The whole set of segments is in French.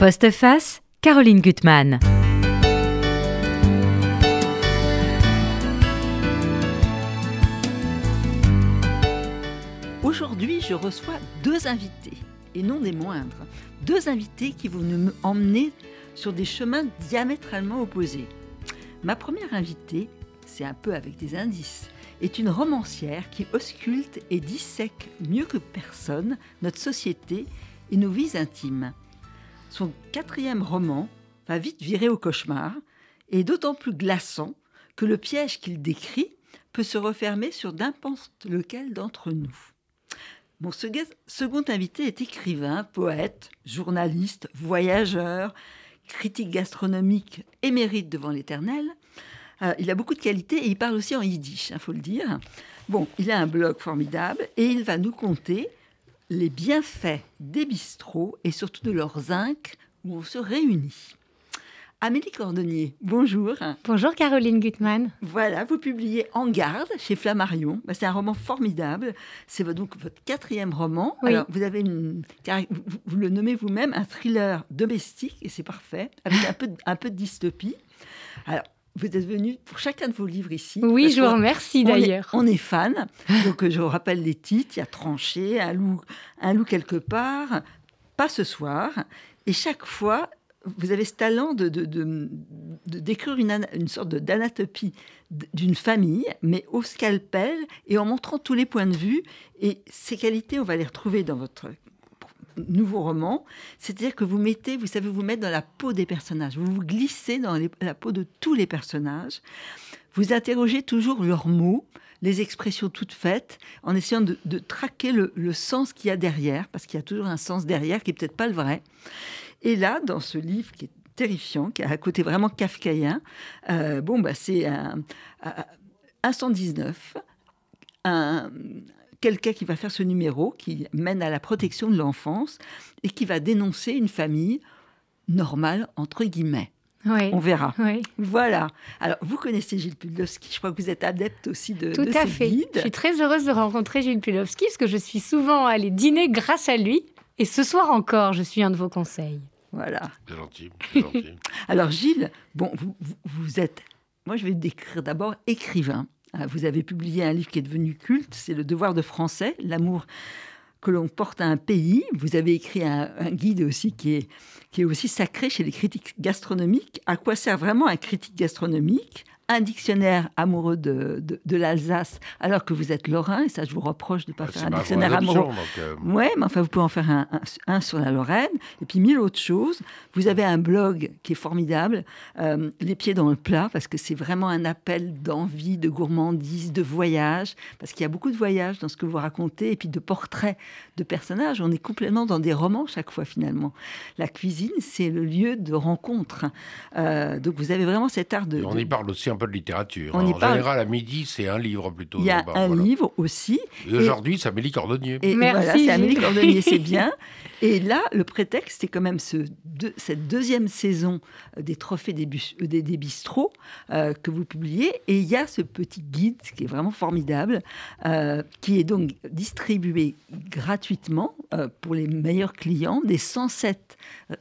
Postface, Caroline Gutmann. Aujourd'hui, je reçois deux invités, et non des moindres. Deux invités qui vont nous emmener sur des chemins diamétralement opposés. Ma première invitée, c'est un peu avec des indices, est une romancière qui ausculte et dissèque mieux que personne notre société et nos vies intimes. Son quatrième roman va vite virer au cauchemar et d'autant plus glaçant que le piège qu'il décrit peut se refermer sur n'importe lequel d'entre nous. Mon second invité est écrivain, poète, journaliste, voyageur, critique gastronomique émérite devant l'éternel. Euh, il a beaucoup de qualités et il parle aussi en yiddish, il hein, faut le dire. Bon, il a un blog formidable et il va nous conter les bienfaits des bistrots et surtout de leurs zinc où on se réunit. Amélie Cordonnier, bonjour. Bonjour Caroline Gutmann. Voilà, vous publiez En garde chez Flammarion. Bah, c'est un roman formidable. C'est donc votre quatrième roman. Alors, vous avez une, vous, le nommez vous-même un thriller domestique et c'est parfait, avec un peu, un peu de dystopie. Alors, vous êtes venu pour chacun de vos livres ici. Oui, je vous remercie d'ailleurs. On est fan. Donc euh, je vous rappelle les titres. Il y a Tranché, Un loup, un loup quelque part, Pas ce soir. Et chaque fois, vous avez ce talent de, de, décrire une, une sorte d'anatopie d'une famille, mais au scalpel et en montrant tous les points de vue. Et ces qualités, on va les retrouver dans votre nouveau roman, c'est-à-dire que vous mettez, vous savez vous mettre dans la peau des personnages, vous vous glissez dans la peau de tous les personnages, vous interrogez toujours leurs mots, les expressions toutes faites, en essayant de, traquer le, sens qu'il y a derrière, parce qu'il y a toujours un sens derrière qui est peut-être pas le vrai. Et là, dans ce livre qui est terrifiant, qui a un côté vraiment kafkaïen, euh, bon, bah, c'est un, un 119, un, quelqu'un qui va faire ce numéro, qui mène à la protection de l'enfance et qui va dénoncer une famille normale, entre guillemets. On verra. Voilà. Alors, vous connaissez Gilles Pudlowski. Je crois que vous êtes adepte aussi de, Tout à fait. Je suis très heureuse de rencontrer Gilles Pudlowski parce que je suis souvent allée dîner grâce à lui. Et ce soir encore, je suis un de vos conseils. Voilà. C'est gentil. Alors, Gilles, bon, vous, vous êtes. Moi, je vais décrire d'abord écrivain. Ah, vous avez publié un livre qui est devenu culte, c'est Le devoir de français, l'amour que l'on porte à un pays. Vous avez écrit un, guide aussi qui est, qui est aussi sacré chez les critiques gastronomiques. À quoi sert vraiment un critique gastronomique? Un dictionnaire amoureux de, de, l'Alsace alors que vous êtes lorrain, et ça je vous reproche de ne pas ah, faire un dictionnaire amoureux. Euh, oui, mais enfin vous pouvez en faire un, un, sur la Lorraine, et puis mille autres choses. Vous avez un blog qui est formidable, euh, Les pieds dans le plat, parce que c'est vraiment un appel d'envie, de gourmandise, de voyage, parce qu'il y a beaucoup de voyages dans ce que vous racontez, et puis de portraits de personnages. On est complètement dans des romans chaque fois finalement. La cuisine, c'est le lieu de rencontre. Euh, donc vous avez vraiment cet art de... on y parle aussi un peu de littérature. en général, à midi, c'est un livre plutôt. Il y a un livre aussi. Et, aujourd'hui, c'est Amélie Cordonnier. Et Merci. Voilà, c'est Amélie Cordonnier, c'est bien. Et là, le prétexte, c'est quand même ce, cette deuxième saison des trophées des, euh, des, des bistrots euh, que vous publiez. Et il y a ce petit guide qui est vraiment formidable, euh, qui est donc distribué gratuitement pour les meilleurs clients des 107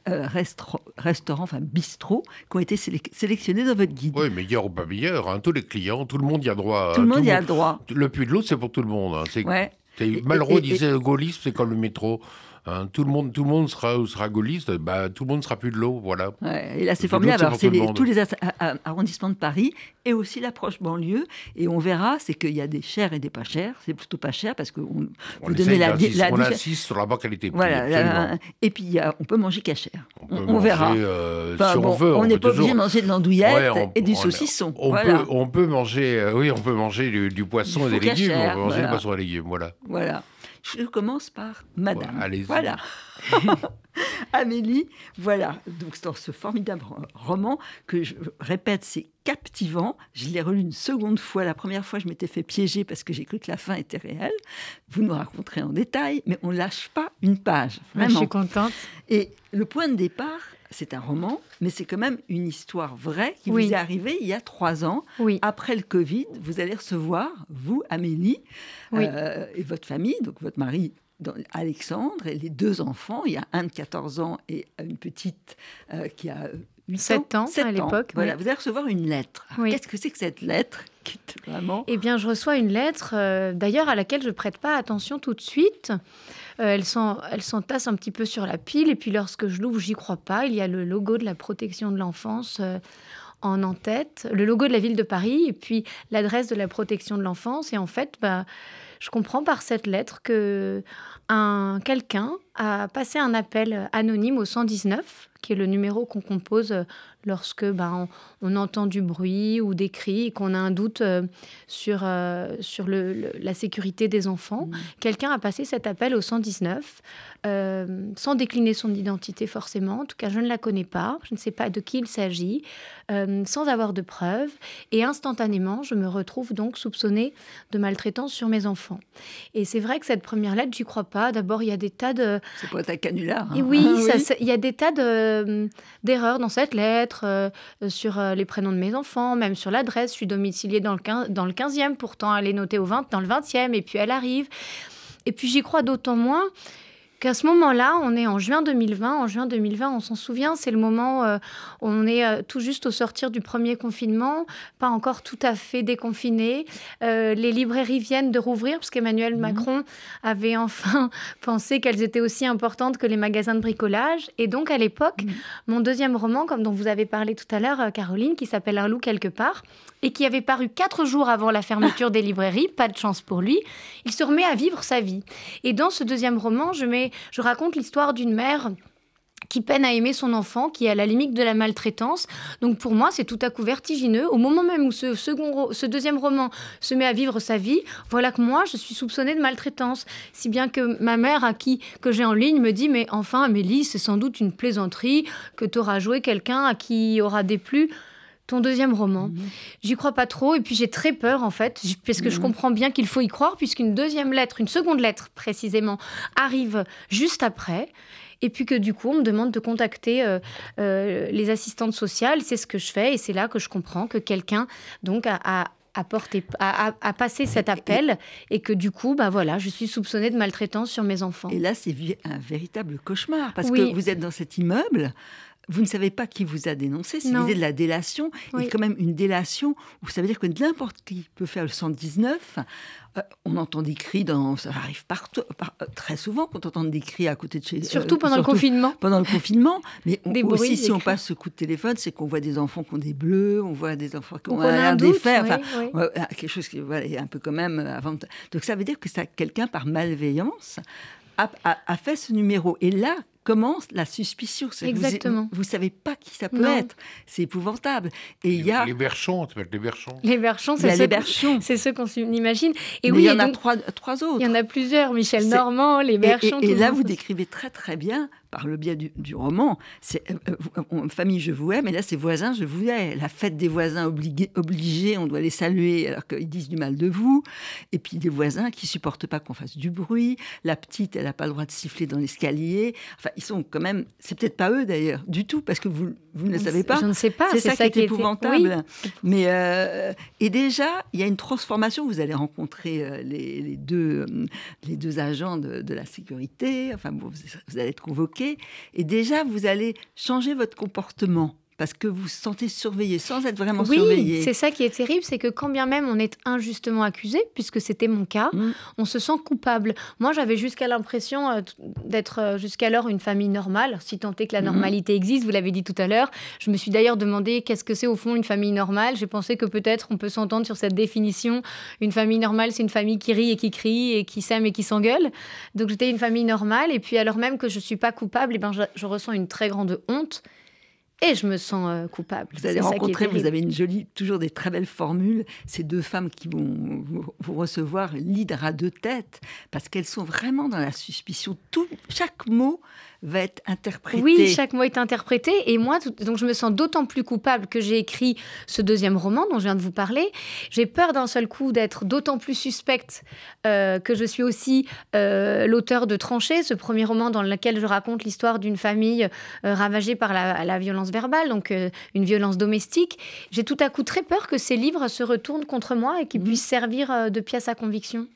restaurants, enfin bistrots, qui ont été sélectionnés dans votre guide. Oui, meilleurs ou pas meilleurs, hein, tous les clients, tout le monde y a droit. Tout le monde y a droit. Le puits de l'eau, c'est pour tout le monde. Hein. C'est, ouais. Malraux disait le gaullisme, c'est comme le métro. Hein, tout, le monde, tout le monde sera, sera gaulliste, bah, tout le monde sera plus de l'eau, voilà. et là, c'est formidable. c'est tous les arrondissements de Paris et aussi l'approche banlieue. Et on verra, c'est qu'il y a des chers et des pas chers. C'est plutôt pas cher parce que on, vous donnez la, la, On insiste sur la bonne qualité. Voilà. et puis, on peut manger cachère. On, verra. Euh, si on, veut. On n'est pas obligé de manger de l'andouillette et du saucisson. On, peut, on peut manger, euh, oui, on peut manger du, poisson et des légumes. On peut manger du poisson et des légumes, voilà. Voilà. Je commence par Madame. allez voilà. Amélie, voilà. Donc, dans ce formidable roman, que je répète, c'est captivant. Je l'ai relu une seconde fois. La première fois, je m'étais fait piéger parce que j'ai cru que la fin était réelle. Vous nous raconterez en détail, mais on lâche pas une page. Vraiment. Je suis contente. Et le point de départ, c'est un roman, mais c'est quand même une histoire vraie qui vous est arrivée il y a trois ans. Oui. Après le Covid, vous allez recevoir, vous, Amélie, euh, et votre famille, donc votre mari Alexandre et les deux enfants, il y a un de 14 ans et une petite qui a 8 7 ans, à l'époque. Voilà, vous allez recevoir une lettre. Qu'est-ce que c'est que cette lettre vraiment... Eh bien, je reçois une lettre, d'ailleurs, à laquelle je ne prête pas attention tout de suite. Elle s'entasse un petit peu sur la pile, et puis lorsque je l'ouvre, j'y crois pas. Il y a le logo de la protection de l'enfance en en-tête, le logo de la ville de Paris et puis l'adresse de la protection de l'enfance. Et en fait, bah, je comprends par cette lettre que un quelqu'un a passé un appel anonyme au 119, qui est le numéro qu'on compose lorsque ben, on, entend du bruit ou des cris et qu'on a un doute euh, sur, euh, sur le, la sécurité des enfants. Mmh. Quelqu'un a passé cet appel au 119 euh, sans décliner son identité forcément. En tout cas, je ne la connais pas, je ne sais pas de qui il s'agit, sans avoir de preuves. Et instantanément, je me retrouve donc soupçonnée de maltraitance sur mes enfants. Et c'est vrai que cette première lettre, j'y crois pas. D'abord, il y a des tas de... C'est pas ta canular. Et oui, il y a des tas d'erreurs dans cette lettre euh, sur euh, les prénoms de mes enfants, même sur l'adresse. Je suis domiciliée dans le, 15, dans le 15e, pourtant elle est notée au 20, dans le 20e, et puis elle arrive. Et puis j'y crois d'autant moins qu'à ce moment-là, on est en juin 2020. En juin 2020, on s'en souvient, c'est le moment euh, où on est euh, tout juste au sortir du premier confinement, pas encore tout à fait déconfiné. Euh, les librairies viennent de rouvrir parce qu'Emmanuel mmh. Macron avait enfin pensé qu'elles étaient aussi importantes que les magasins de bricolage. Et donc, à l'époque, mmh. mon deuxième roman, comme dont vous avez parlé tout à l'heure, Caroline, qui s'appelle Un loup quelque part, et qui avait paru quatre jours avant la fermeture des librairies, pas de chance pour lui, il se remet à vivre sa vie. Et dans ce deuxième roman, je, mets, je raconte l'histoire d'une mère qui peine à aimer son enfant, qui est à la limite de la maltraitance. Donc pour moi, c'est tout à coup vertigineux. Au moment même où ce, second, ce deuxième roman se met à vivre sa vie, voilà que moi, je suis soupçonnée de maltraitance. Si bien que ma mère, à qui que j'ai en ligne, me dit, mais enfin, Amélie, c'est sans doute une plaisanterie que tu joué quelqu'un à qui aura déplu ton deuxième roman. Mhm. J'y crois pas trop et puis j'ai très peur en fait, parce que je mhm. comprends bien qu'il faut y croire puisqu'une deuxième lettre, une seconde lettre précisément, arrive juste après. Et puis que du coup, on me demande de contacter euh, euh, les assistantes sociales. C'est ce que je fais et c'est là que je comprends que quelqu'un donc a, a passé cet appel et que du coup, bah voilà, je suis soupçonnée de maltraitance sur mes enfants. Et là, c'est un véritable cauchemar parce que vous êtes dans cet immeuble vous ne savez pas qui vous a dénoncé. C'est l'idée de la délation. Et quand même une délation, où ça veut dire que n'importe qui peut faire le 119. Euh, on entend des cris, dans, ça arrive partout, euh, très souvent qu'on entend des cris à côté de chez Surtout euh, pendant le confinement. Pendant le confinement. Mais aussi, si on passe ce coup de téléphone, c'est qu'on voit des enfants qui ont des bleus, on voit des enfants qui ont un, défait. Enfin, quelque chose qui est un peu quand même avant. Donc ça veut dire que quelqu'un, par malveillance, a, a, fait ce numéro. Et là, commence la suspicion. Exactement. Vous ne savez pas qui ça peut être. C'est épouvantable. Et il y a les berchons, les berchons. Les berchons, c'est ceux, c'est ceux qu'on imagine. Et oui, il y en a trois, trois autres. Il y en a plusieurs. Michel Normand, les berchons. Et, là, vous décrivez très très bien par le biais du, roman. C'est euh, euh, famille, je vous aime, et là, c'est voisins, je vous hais. La fête des voisins obligés, obligés, on doit les saluer alors qu'ils disent du mal de vous. Et puis des voisins qui supportent pas qu'on fasse du bruit. La petite, elle n'a pas le droit de siffler dans l'escalier. Enfin, ils sont quand même. C'est peut-être pas eux d'ailleurs, du tout, parce que vous, vous ne le savez pas. Je ne sais pas. C'est ça, qui est épouvantable. Mais euh, et déjà, il y a une transformation. Vous allez rencontrer les, deux, les deux agents de, de la sécurité. Enfin, bon, vous allez être convoqués et déjà vous allez changer votre comportement parce que vous vous sentez surveillé sans être vraiment surveillé. Oui, c'est ça qui est terrible, c'est que quand bien même on est injustement accusé, puisque c'était mon cas, mm. on se sent coupable. Moi, j'avais jusqu'à l'impression euh, d'être euh, jusqu'alors une famille normale, si tant est que la mm. normalité existe, vous l'avez dit tout à l'heure. Je me suis d'ailleurs demandé qu'est-ce que c'est au fond une famille normale. J'ai pensé que peut-être on peut s'entendre sur cette définition. Une famille normale, c'est une famille qui rit et qui crie et qui s'aime et qui s'engueule. Donc j'étais une famille normale, et puis alors même que je ne suis pas coupable, et eh ben, je ressens une très grande honte et je me sens euh, coupable. Vous allez rencontrer, vous avez une jolie, toujours des très belles formules, ces deux femmes qui vont vous, recevoir l'hydre à deux têtes, parce qu'elles sont vraiment dans la suspicion. Tout, chaque mot va être interprété. Oui, chaque mot est interprété. Et moi, donc je me sens d'autant plus coupable que j'ai écrit ce deuxième roman dont je viens de vous parler. J'ai peur d'un seul coup d'être d'autant plus suspecte euh, que je suis aussi euh, l'auteur de Tranché, ce premier roman dans lequel je raconte l'histoire d'une famille euh, ravagée par la, violence verbale, donc une violence domestique. J'ai tout à coup très peur que ces livres se retournent contre moi et qu'ils mmh. puissent servir de pièce à conviction.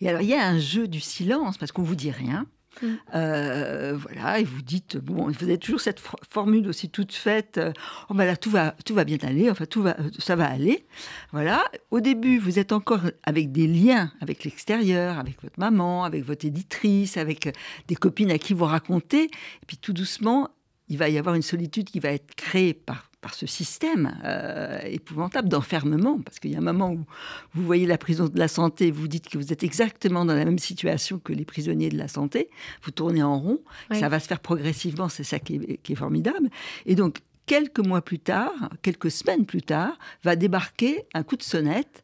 Et alors, il y a un jeu du silence, parce qu'on vous dit rien. Mm. Euh, voilà, et vous dites, bon, vous avez toujours cette formule aussi toute faite, euh, oh ben tout va, tout va bien aller, enfin, tout va, ça va aller. Voilà, au début, vous êtes encore avec des liens avec l'extérieur, avec votre maman, avec votre éditrice, avec des copines à qui vous racontez, et puis tout doucement, il va y avoir une solitude qui va être créée par par ce système euh, épouvantable d'enfermement, parce qu'il y a un moment où vous voyez la prison de la santé, vous dites que vous êtes exactement dans la même situation que les prisonniers de la santé, vous tournez en rond, ça va se faire progressivement, c'est ça qui est, formidable. Et donc, quelques mois plus tard, quelques semaines plus tard, va débarquer un coup de sonnette.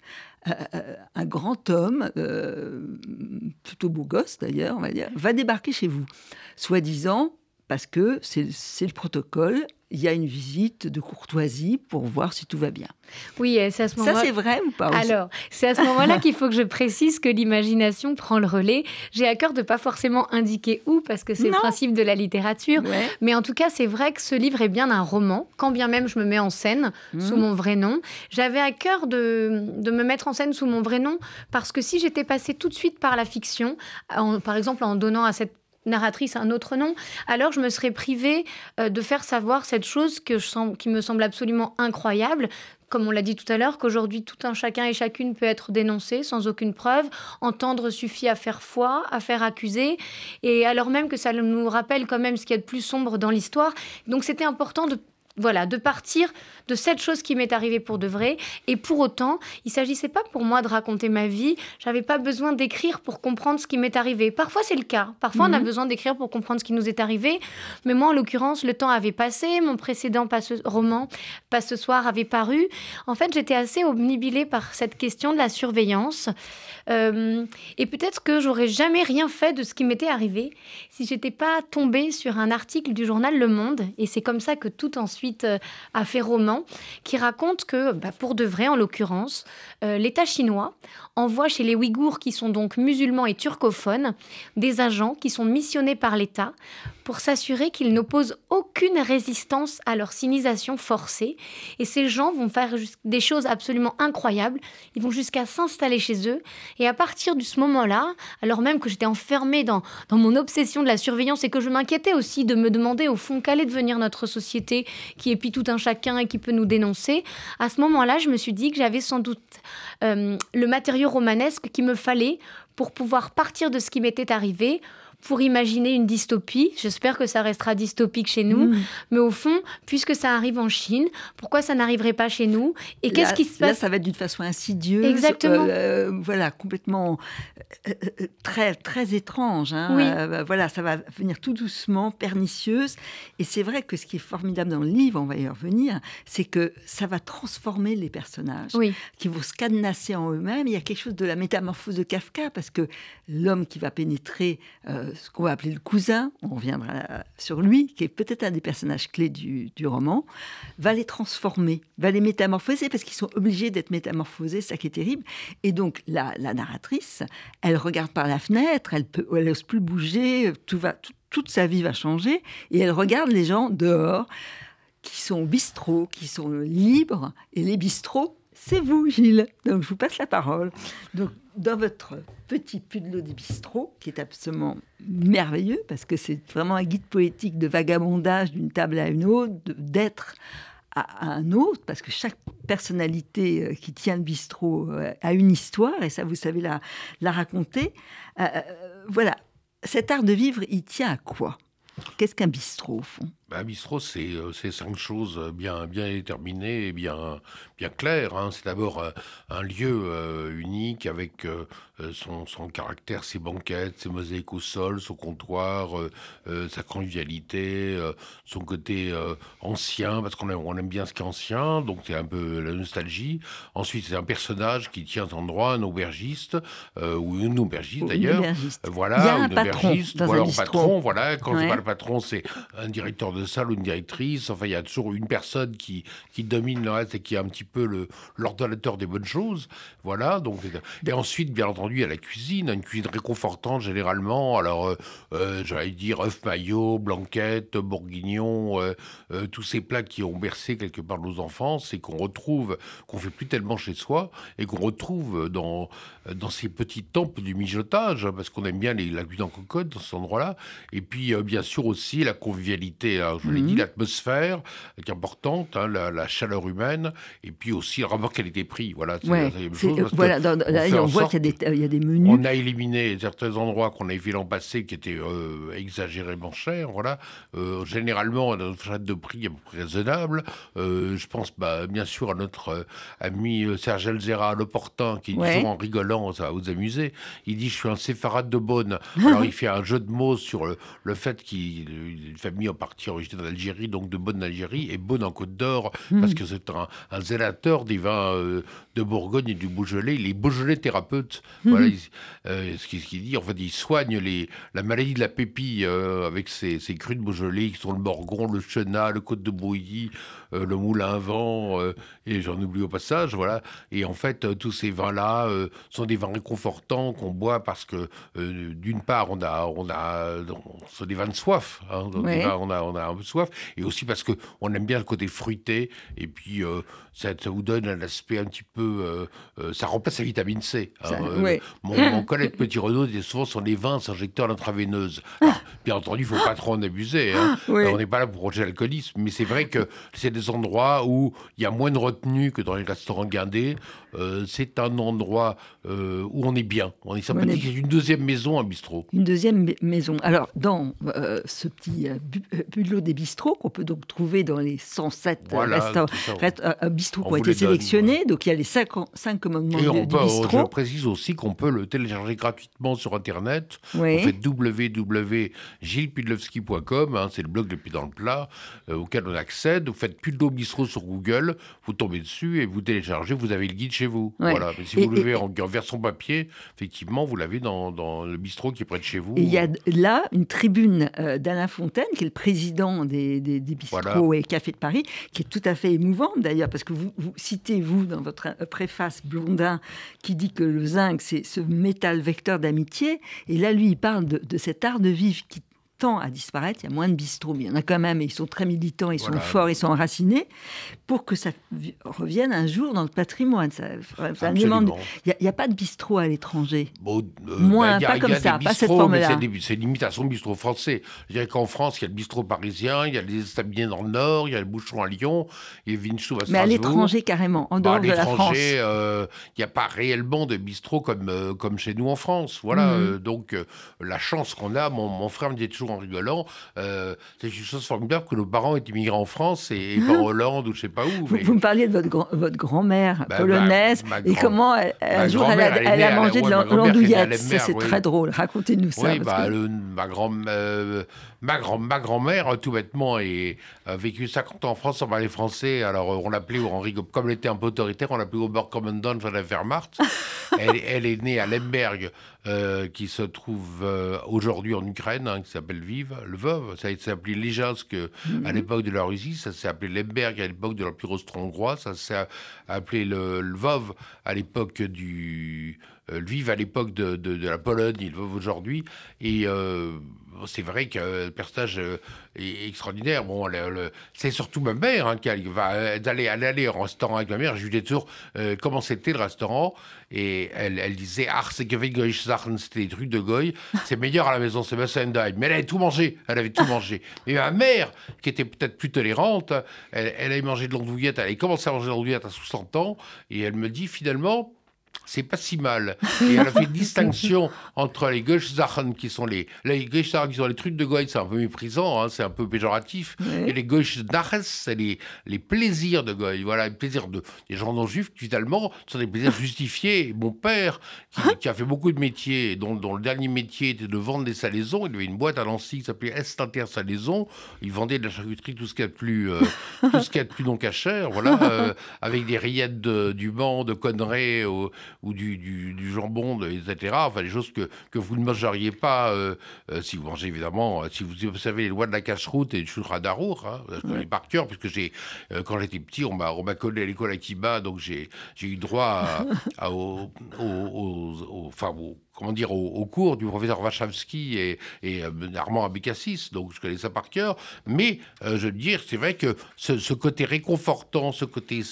Euh, euh, un grand homme, plutôt beau gosse d'ailleurs, on va dire, va débarquer chez vous, soi-disant parce que c'est le protocole. Il y a une visite de courtoisie pour voir si tout va bien. Oui, c'est à ce moment. Ça, c'est vrai ou pas Alors, c'est à ce moment-là qu'il faut que je précise que l'imagination prend le relais. J'ai à cœur de pas forcément indiquer où, parce que c'est le principe de la littérature. Mais en tout cas, c'est vrai que ce livre est bien un roman, quand bien même je me mets en scène sous mmh. mon vrai nom. J'avais à cœur de, de, me mettre en scène sous mon vrai nom, parce que si j'étais passée tout de suite par la fiction, par exemple en donnant à cette narratrice un autre nom, alors je me serais privée euh, de faire savoir cette chose que je qui me semble absolument incroyable, comme on l'a dit tout à l'heure, qu'aujourd'hui tout un chacun et chacune peut être dénoncé sans aucune preuve. Entendre suffit à faire foi, à faire accuser, et alors même que ça nous rappelle quand même ce qu'il y a de plus sombre dans l'histoire. Donc c'était important de voilà, de partir de cette chose qui m'est arrivée pour de vrai. Et pour autant, il s'agissait pas pour moi de raconter ma vie. J'avais pas besoin d'écrire pour comprendre ce qui m'est arrivé. Parfois, c'est le cas. Parfois, on a mhm. besoin d'écrire pour comprendre ce qui nous est arrivé. Mais moi, en l'occurrence, le temps avait passé. Mon précédent roman, Pas ce soir, avait paru. En fait, j'étais assez omnibilée par cette question de la surveillance. Euh, et peut-être que j'aurais jamais rien fait de ce qui m'était arrivé si j'étais pas tombée sur un article du journal Le Monde. Et c'est comme ça que tout ensuite euh, a fait roman, qui raconte que, bah, pour de vrai en l'occurrence, euh, l'État chinois envoie chez les Ouïghours, qui sont donc musulmans et turcophones, des agents qui sont missionnés par l'État pour s'assurer qu'ils n'opposent aucune résistance à leur sinisation forcée. Et ces gens vont faire des choses absolument incroyables. Ils vont jusqu'à s'installer chez eux. Et à partir de ce moment-là, alors même que j'étais enfermée dans, dans mon obsession de la surveillance et que je m'inquiétais aussi de me demander au fond qu'allait devenir notre société qui épie tout un chacun et qui peut nous dénoncer, à ce moment-là, je me suis dit que j'avais sans doute euh, le matériau romanesque qu'il me fallait pour pouvoir partir de ce qui m'était arrivé, pour imaginer une dystopie. J'espère que ça restera dystopique chez nous. Mm. Mais au fond, puisque ça arrive en Chine, pourquoi ça n'arriverait pas chez nous Et qu'est-ce qui se passe Là, ça va être d'une façon insidieuse. Exactement. Euh, voilà, complètement euh, euh, très, très étrange. Hein. voilà, ça va venir tout doucement, pernicieuse. Et c'est vrai que ce qui est formidable dans le livre, on va y revenir, c'est que ça va transformer les personnages qui vont se cadenasser en eux-mêmes. Il y a quelque chose de la métamorphose de Kafka, parce que l'homme qui va pénétrer ce qu'on va appeler le cousin, on reviendra sur lui, qui est peut-être un des personnages clés du, roman, va les transformer, va les métamorphoser, parce qu'ils sont obligés d'être métamorphosés, ça qui est terrible. Et donc la, narratrice, elle regarde par la fenêtre, elle peut, elle n'ose plus bouger, tout va, toute sa vie va changer, et elle regarde les gens dehors qui sont bistrots, qui sont libres, et les bistrots, c'est vous, Gilles. Donc, je vous passe la parole. Donc, dans votre petit pudelot des bistrots, qui est absolument merveilleux, parce que c'est vraiment un guide poétique de vagabondage d'une table à une autre, d'être à, un autre, parce que chaque personnalité euh, qui tient le bistrot euh, a une histoire, et ça, vous savez la, la raconter. Euh, voilà, cet art de vivre, il tient à quoi? Qu'est-ce qu'un bistrot, au fond? Un bistrot, c'est cinq choses bien, bien déterminées et bien, bien claires. Hein. C'est d'abord un lieu unique avec euh, son, son, caractère, ses banquettes, ses mosaïques au sol, son comptoir, euh, euh, sa convivialité, son côté ancien, parce qu'on aime, on aime bien ce qui est ancien, donc c'est un peu la nostalgie. Ensuite, c'est un personnage qui tient en droit, un aubergiste, ou une aubergiste d'ailleurs. Voilà, une aubergiste, ou alors un patron, voilà. Quand je parle patron, c'est un directeur de de salle ou une directrice. Enfin, il y a toujours une personne qui, qui domine le reste et qui est un petit peu l'ordonnateur des bonnes choses. Voilà. Donc, et ensuite, bien entendu, il y a la cuisine, une cuisine réconfortante généralement. Alors, euh, euh, j'allais dire œuf maillot, blanquette, bourguignon, euh, tous ces plats qui ont bercé quelque part nos enfances et qu'on retrouve, qu'on fait plus tellement chez soi et qu'on retrouve dans, dans ces petits temples du mijotage, parce qu'on aime bien les, la cuisine en cocotte dans cet endroit-là. Et puis, bien sûr, aussi la convivialité. Hein, je l'ai dit, mhm. l'atmosphère qui est importante, hein, la, chaleur humaine, et puis aussi le rapport qualité-prix. Voilà, ouais, voilà on, voit qu'il y, a des menus. On a éliminé certains endroits qu'on avait vu l'an passé qui étaient euh, exagérément chers. Voilà. Euh, généralement, notre fourchette de prix est raisonnable. Euh, je pense bah, bien sûr à notre ami Serge Elzera, l'opportun, qui dit toujours en rigolant, ça va vous amuser. Il dit Je suis un séfarade de Bonne. Alors il fait un jeu de mots sur le, fait qu'il une famille en partie originaire d'Algérie, donc de Bonne d'Algérie, et Bonne en Côte d'Or, hmm. parce que c'est un, un, zélateur des vins de Bourgogne et du Beaujolais. Les Beaujolais thérapeutes, mhm. voilà euh, ce qu'il dit. En fait, il soigne les, la maladie de la pépille euh, avec ses, ses crus de Beaujolais qui sont le Morgon, le Chenat, le Côte de Bouilly, euh, le Moulin Vent, et j'en oublie au passage, voilà. Et en fait, tous ces vins-là sont des vins réconfortants qu'on boit parce que, d'une part, on a, on a, sont des vins de soif, hein, on, a, on a un peu soif, et aussi parce que on aime bien le côté fruité, et puis ça, ça, vous donne un aspect un petit peu, ça remplace la vitamine C. Hein, euh, mon, collègue Petit Renaud disait souvent sur les vins s'injecteur à l'intraveineuse. Bien entendu, il faut pas trop en abuser. Hein. On n'est pas là pour protéger l'alcoolisme, mais c'est vrai que c'est des endroits où il y a moins de retenue que dans les restaurants guindés. Euh, c'est un endroit euh, où on est bien. On est sympathique. C'est une deuxième maison, un bistrot. Une deuxième maison. Alors, dans ce petit bulot des bistrots, qu'on peut donc trouver dans les 107 restaurants, bistrots qui ont été sélectionnés, donc il y a les 5, commandements Et on Je précise aussi qu'on peut le télécharger gratuitement sur Internet. Oui. Vous faites www.gilpudlowski.com, hein, c'est le blog depuis dans le plat, euh, auquel on accède. Vous faites Pudlo Bistro sur Google, vous tombez dessus et vous téléchargez, vous avez le guide chez vous. Voilà. Mais si vous le en, version papier, effectivement, vous l'avez dans, dans, le bistrot qui est près de chez vous. il y a là une tribune euh, d'Alain Fontaine, qui est le président des, des, bistrots et cafés de Paris, qui est tout à fait émouvante d'ailleurs, parce que vous, vous citez, vous, dans votre préface, Blondin, qui dit que le zinc, c'est ce métal vecteur d'amitié. Et là, lui, il parle de, de cet art de vivre qui à disparaître. Il y a moins de bistrots, mais il y en a quand même. Et ils sont très militants, ils sont forts, ils sont enracinés pour que ça revienne un jour dans le patrimoine. Il n'y a, pas de bistrot à l'étranger. Bon, euh, Moins, bah, pas comme ça, pas cette forme-là. C'est l'imitation bistrot français. Je dirais qu'en France, il y a le bistrot parisien, il y a les Establiers dans le Nord, il y a le Bouchon à Lyon, il y a Vinchou à Strasbourg. Mais à l'étranger, carrément, en dehors bah, de la France. Euh, il n'y a pas réellement de bistrot comme, euh, comme chez nous en France. Voilà. Mhm. donc, la chance qu'on a, mon, mon frère me dit toujours en rigolant, euh, c'est une chose formidable que nos parents aient immigrés en France et, pas en Hollande ou je sais pas où. Vous, me parliez de votre, votre grand-mère bah, polonaise et comment un jour elle a, mangé de l'andouillette. c'est très drôle. Racontez-nous ça. Oui, bah, ma grand euh, Ma, grand, ma grand-mère, tout bêtement, a vécu 50 ans en France sans parler français. Alors, euh, on l'appelait Henri, comme elle était un peu autoritaire, on l'appelait Oberkommandant von der Wehrmacht. elle, elle, est née à Lemberg, euh, qui se trouve euh, aujourd'hui en Ukraine, hein, qui s'appelle Vive, le Veuve. Ça s'est appelé Lejansk mhm. à l'époque de la Russie, ça s'est appelé Lemberg à l'époque de l'Empire austro-hongrois, ça s'est appelé le, Lvov à l'époque du. Lviv à l'époque de, de, la Pologne, il Lvov aujourd'hui. Et c'est vrai que le personnage euh, est extraordinaire. Bon, c'est surtout ma mère hein, qui va euh, aller, aller au restaurant avec ma mère. Je lui disais toujours euh, comment c'était le restaurant? Et elle, elle disait Ah, c'était des trucs de goy. C'est meilleur à la maison, c'est Massendheim. Mais elle avait tout mangé. Elle avait tout mangé. Mais ma mère, qui était peut-être plus tolérante, elle, elle avait mangé de l'andouillette. Elle avait commencé à manger de l'andouillette à 60 ans. Et elle me dit finalement, c'est pas si mal. Et elle a fait une distinction entre les Goeschsachen, qui sont les, les qui sont les trucs de Goethe, c'est un peu méprisant, hein, c'est un peu péjoratif, et les Goeschnaches, c'est les, les plaisirs de Goethe. Voilà, les plaisirs de, des gens non juifs, qui finalement sont des plaisirs justifiés. Mon père, qui, a fait beaucoup de métiers, dont, dont, le dernier métier était de vendre des salaisons, il avait une boîte à Nancy qui s'appelait Estinter Salaison, il vendait de la charcuterie, tout ce qu'il y a de plus, euh, tout ce qu'il y a de plus non cachère, voilà, euh, avec des rillettes de, du banc, de conneries, ou du, du, jambon, etc. Enfin, des choses que, que vous ne mangeriez pas si vous mangez évidemment, si vous savez les lois de la cache-route et du chouradarour, hein, je connais par cœur, puisque j'ai, quand j'étais petit, on m'a, on m'a collé à l'école à Kiba, donc j'ai, j'ai eu droit à, au, enfin, comment dire, au, cours du professeur Wachowski et, euh, Armand Abécassis, donc je connais ça par cœur. Mais euh, je veux dire, c'est vrai que ce, côté réconfortant, ce côté,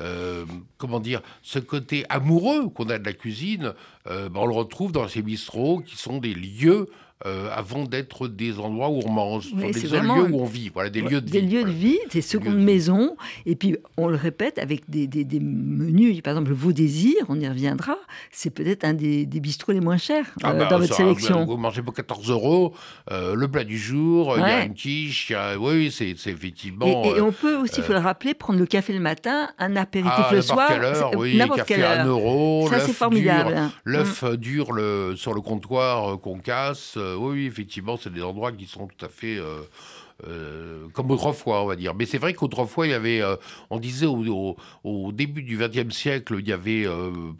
euh, comment dire, ce côté amoureux qu'on a de la cuisine, ben, on le retrouve dans ces bistrots qui sont des lieux euh, avant d'être des endroits où on mange, des lieux où on vit, voilà, des lieux de des vie. Lieux de vie, des secondes maisons, et puis on le répète avec des, des, des, menus, par exemple vos désirs, on y reviendra, c'est peut-être un des, bistrots les moins chers ah euh, bah, dans votre sélection. Vous mangez pour 14 euros, euh, le plat du jour, il y a une quiche, oui, c'est effectivement... Et, on peut aussi, il faut le rappeler, prendre le café le matin, un apéritif ah, le soir, n'importe quelle heure, oui, café à 1 euro, ça c'est formidable. L'œuf dur, dur le, sur le comptoir qu'on casse, euh, oui, effectivement, c'est des endroits qui sont tout à fait euh, euh, comme autrefois, on va dire. Mais c'est vrai qu'autrefois, il y avait, on disait au, début du XXe siècle, il y avait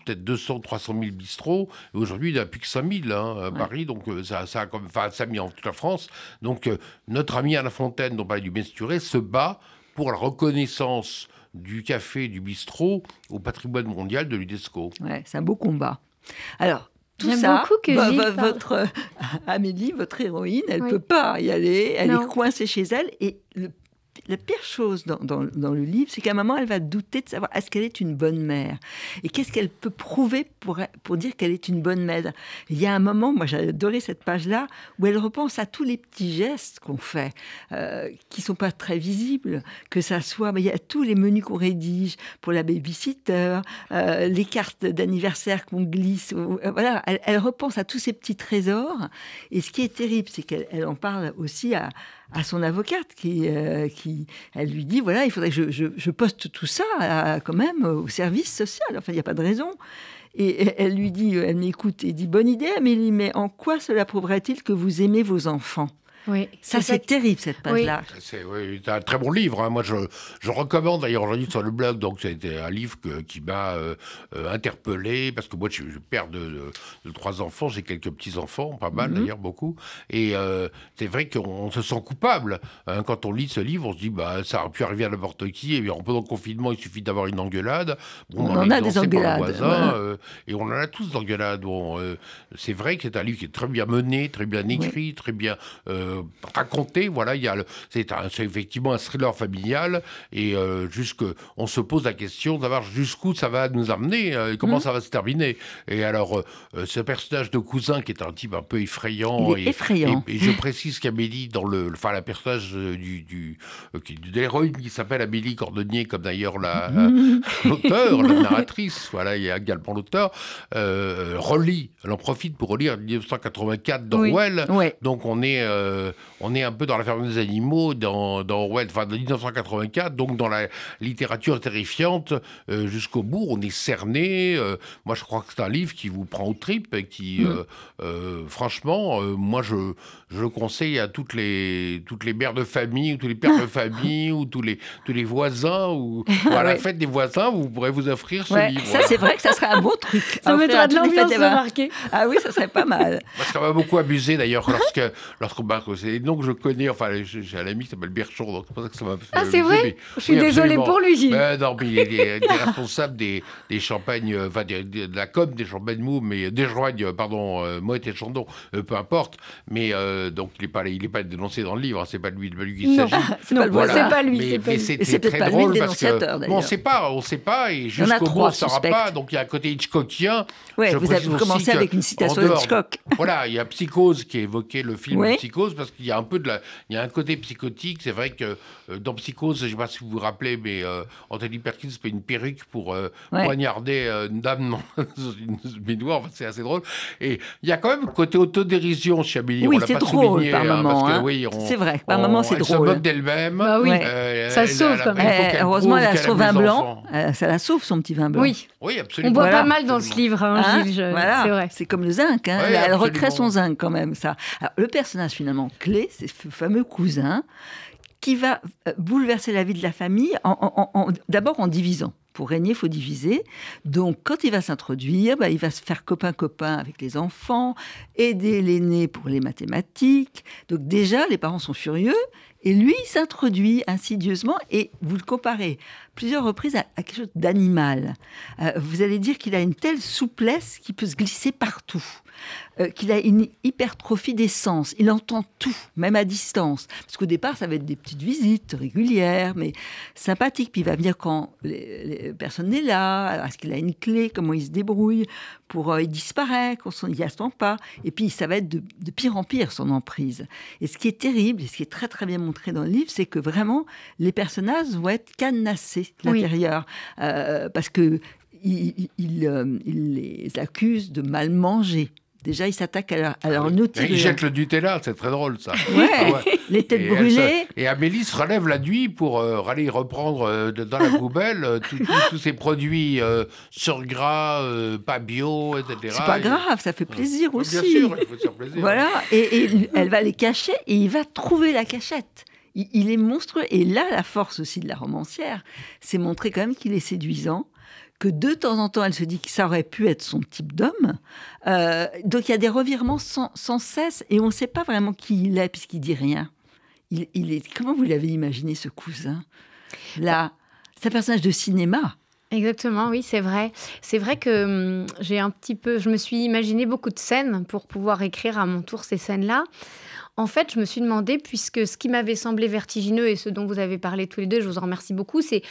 peut-être 200, 300 000 bistrots. Aujourd'hui, il n'y en a plus que 5 000 hein, à Paris. Donc, ça, ça a comme, enfin, 5 000 en toute la France. Donc, notre ami Alain Fontaine, dont parlait du Mesturé, se bat pour la reconnaissance du café du bistrot au patrimoine mondial de l'UNESCO. Ouais, c'est un beau combat. Alors, tout ça, votre Amélie, votre héroïne, elle ne peut pas y aller, elle est coincée chez elle et le la pire chose dans, le livre, c'est qu'à un moment, elle va douter de savoir est-ce qu'elle est une bonne mère? Et qu'est-ce qu'elle peut prouver pour, pour dire qu'elle est une bonne mère? Il y a un moment, moi j'ai adoré cette page-là, où elle repense à tous les petits gestes qu'on fait, euh, qui sont pas très visibles, que ça soit, il y a tous les menus qu'on rédige pour la babysitter, euh, les cartes d'anniversaire qu'on glisse, euh, voilà, elle, repense à tous ces petits trésors. Et ce qui est terrible, c'est qu'elle en parle aussi à, à son avocate qui, euh, qui, elle lui dit voilà, il faudrait que je, je, poste tout ça quand même au service social. Enfin, il n'y a pas de raison. Et elle lui dit, elle m'écoute et dit bonne idée, Amélie, mais en quoi cela prouverait-il que vous aimez vos enfants? Oui, ça, c'est terrible, cette page-là. C'est oui, un très bon livre. Hein. Moi, je, je recommande d'ailleurs aujourd'hui sur le blog. Donc, c'était un livre qui m'a euh, euh, interpellé parce que moi, je suis père de, de, trois enfants. J'ai quelques petits-enfants, pas mal mhm. d'ailleurs, beaucoup. Et euh, c'est vrai qu'on se sent coupable. Hein. Quand on lit ce livre, on se dit, bah, ça aurait pu arriver à n'importe qui. Et bien, pendant le confinement, il suffit d'avoir une engueulade. on, en a des engueulades. Et on en a tous d'engueulades. Bon, c'est vrai que c'est un livre qui est très bien mené, très bien écrit, très bien raconter. Voilà, il y a c'est effectivement un thriller familial et euh, jusque on se pose la question d'avoir jusqu'où ça va nous amener euh, et comment mmh. ça va se terminer. Et alors euh, ce personnage de cousin qui est un type un peu effrayant, et, effrayant. Et, je précise qu'Amélie dans le, enfin la personnage du, du de l'héroïne qui s'appelle Amélie Cordonnier comme d'ailleurs la l'auteur, la narratrice, voilà, il y a également l'auteur relit, elle en profite pour relire 1984 d'Orwell. Donc on est euh, on est un peu dans la ferme des animaux, dans, dans Orwell, enfin, de 1984, donc dans la littérature terrifiante euh, jusqu'au bout. On est cerné. Euh, moi, je crois que c'est un livre qui vous prend au trip et qui, mm. franchement, moi, je, je conseille à toutes les, toutes les mères de famille, ou tous les pères de famille, ou tous les, tous les voisins, ou, à la fête des voisins, vous pourrez vous offrir ce livre. Ça, c'est vrai que ça serait un beau truc. Ça mettra de l'ambiance remarquer. Ah oui, ça serait pas mal. Parce qu'on m'a beaucoup abusé d'ailleurs lorsque, lorsqu'on c'est donc je connais, enfin, j'ai un ami qui s'appelle Birchon, donc c'est pour ça que ça m'a fait. Ah, c'est vrai Je suis désolé pour lui, ben, non, mais il est, responsable des, des champagnes, euh, enfin, de la com des champagnes mou, mais des joignes, pardon, euh, Moët et Chandon, euh, peu importe. Mais donc, il n'est pas, il est pas dénoncé dans le livre, hein, c'est pas lui, de lui qu'il s'agit. c'est pas, voilà. pas, lui. Mais, mais c'est très drôle parce que. on ne sait pas, on ne sait pas, et jusqu'au bout, on ne saura pas. Donc, il y a un côté Hitchcockien. Ouais, vous avez commencé avec une citation de Hitchcock. Voilà, il y a Psychose qui évoquait le film Psychose, parce qu'il y a un peu de la, il y a un côté psychotique. C'est vrai que euh, dans Psychose, je ne sais pas si vous vous rappelez, mais euh, Anthony Perkins fait une perruque pour euh, poignarder une dame dans une baignoire. c'est assez drôle. Et il y a quand même un côté autodérision chez Amélie. Oui, c'est drôle par hein, moment. Hein. Oui, c'est vrai, par moment c'est drôle. Elle se moque d'elle-même. Bah oui. ça sauve quand même. heureusement, elle a son vin blanc. ça la sauve son petit vin blanc. Oui. Oui, absolument. On boit pas mal dans ce livre, hein, hein Gilles. Voilà. C'est vrai. C'est comme le zinc. elle recrée son zinc quand même, ça. le personnage finalement clé, c'est ce fameux cousin qui va euh, bouleverser la vie de la famille, en, d'abord en divisant. Pour régner, il faut diviser. Donc, quand il va s'introduire, bah, il va se faire copain-copain avec les enfants, aider l'aîné pour les mathématiques. Donc, déjà, les parents sont furieux. Et lui, il s'introduit insidieusement et vous le comparez plusieurs reprises à, quelque chose d'animal. Euh, vous allez dire qu'il a une telle souplesse qu'il peut se glisser partout. Euh, qu'il a une hypertrophie des sens. Il entend tout, même à distance. Parce qu'au départ, ça va être des petites visites régulières, mais sympathiques. Puis il va venir quand les, personne n'est là. Est-ce qu'il a une clé Comment il se débrouille pour euh, Il disparaît quand il n'y attend pas. Et puis ça va être de, pire en pire, son emprise. Et ce qui est terrible, et ce qui est très très bien montré dans le livre, c'est que vraiment, les personnages vont être cadenassés de l'intérieur. Euh, parce que il, les accuse de mal manger. Déjà, ils s'attaquent à leur, à leur outil. Ils jettent le Nutella, c'est très drôle ça. Ouais, ah les têtes brûlées. Et Amélie se relève la nuit pour euh, aller reprendre euh, dans la poubelle euh, tous ces produits sur gras, pas bio, etc. C'est pas grave, ça fait plaisir aussi. Bien sûr, il faut faire plaisir. Voilà, et, elle va les cacher et il va trouver la cachette. Il, il est monstrueux. Et là, la force aussi de la romancière, c'est montrer quand même qu'il est séduisant que de temps en temps, elle se dit que ça aurait pu être son type d'homme. Euh, donc il y a des revirements sans, cesse et on ne sait pas vraiment qui il est puisqu'il dit rien. Il, est comment vous l'avez imaginé ce cousin? Là, c'est un personnage de cinéma. Exactement, oui, c'est vrai. C'est vrai que hum, j'ai un petit peu, je me suis imaginé beaucoup de scènes pour pouvoir écrire à mon tour ces scènes-là. En fait, je me suis demandé, puisque ce qui m'avait semblé vertigineux et ce dont vous avez parlé tous les deux, je vous en remercie beaucoup, c'est